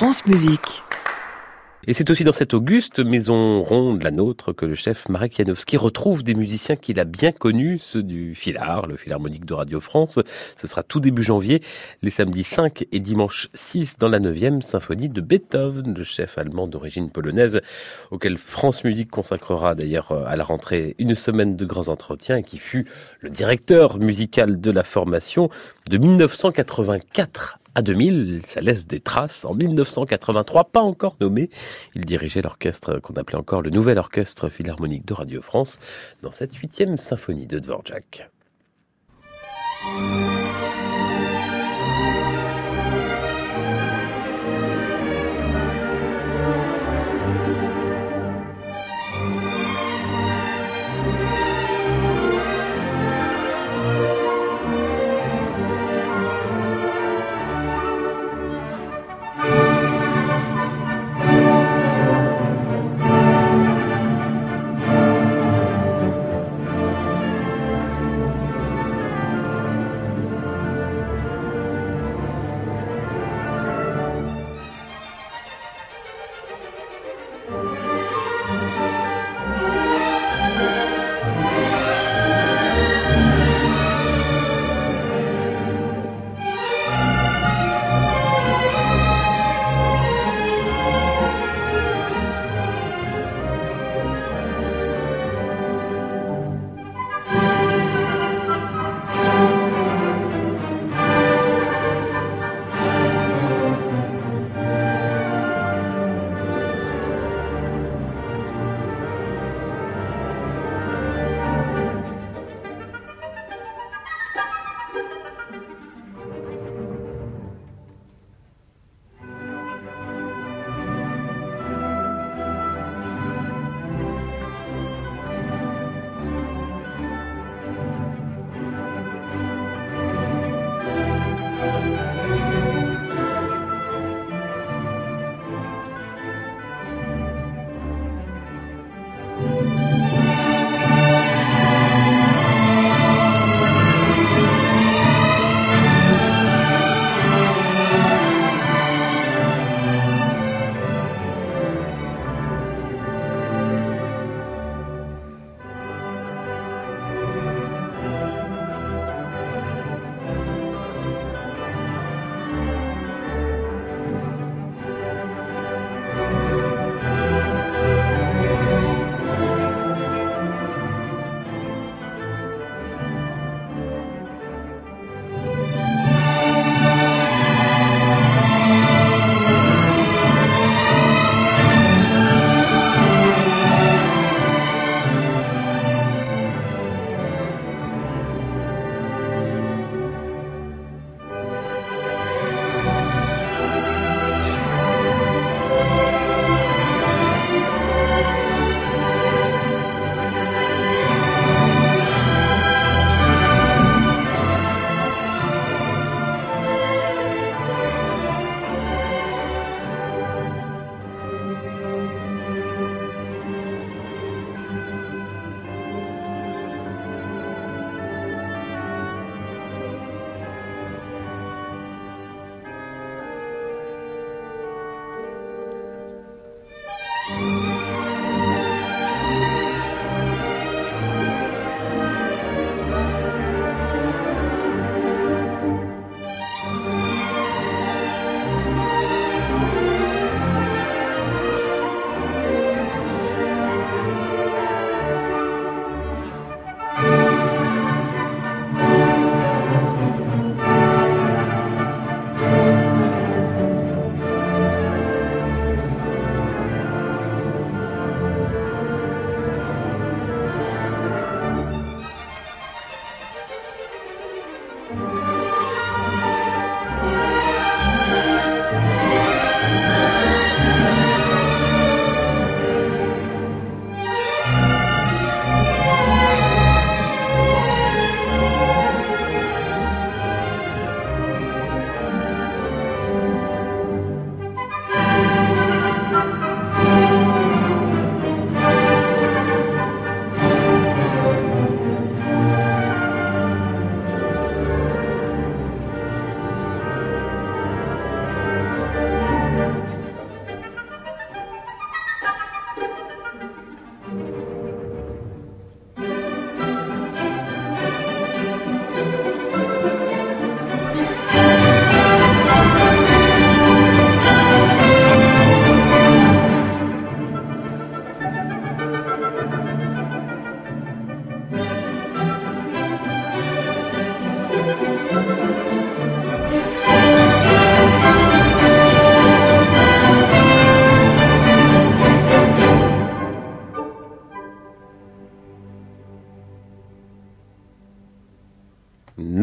France Musique. Et c'est aussi dans cette auguste maison ronde, la nôtre, que le chef Marek Janowski retrouve des musiciens qu'il a bien connus, ceux du le Philharmonique de Radio France. Ce sera tout début janvier, les samedis 5 et dimanche 6 dans la 9e symphonie de Beethoven, le chef allemand d'origine polonaise, auquel France Musique consacrera d'ailleurs à la rentrée une semaine de grands entretiens et qui fut le directeur musical de la formation de 1984 à 2000, ça laisse des traces. En 1983, pas encore nommé, il dirigeait l'orchestre qu'on appelait encore le Nouvel Orchestre Philharmonique de Radio France dans cette huitième symphonie de Dvorak.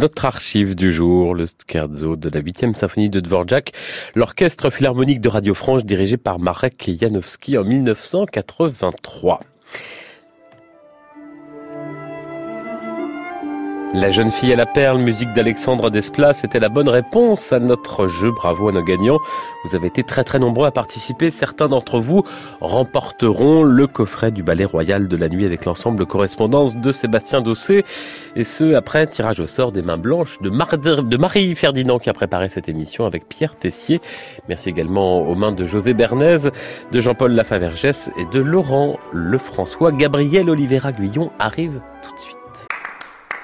Notre archive du jour, le scherzo de la 8e symphonie de Dvorak, l'orchestre philharmonique de Radio France dirigé par Marek Janowski en 1983. La jeune fille à la perle, musique d'Alexandre Desplat, c'était la bonne réponse à notre jeu. Bravo à nos gagnants. Vous avez été très très nombreux à participer. Certains d'entre vous remporteront le coffret du Ballet Royal de la Nuit avec l'ensemble correspondance de Sébastien Dossé. Et ce, après tirage au sort des mains blanches de, Marie Ferdinand qui a préparé cette émission avec Pierre Tessier. Merci également aux mains de José Bernays, de Jean-Paul Lafavergès et de Laurent Lefrançois. Gabriel Olivera Guyon arrive tout de suite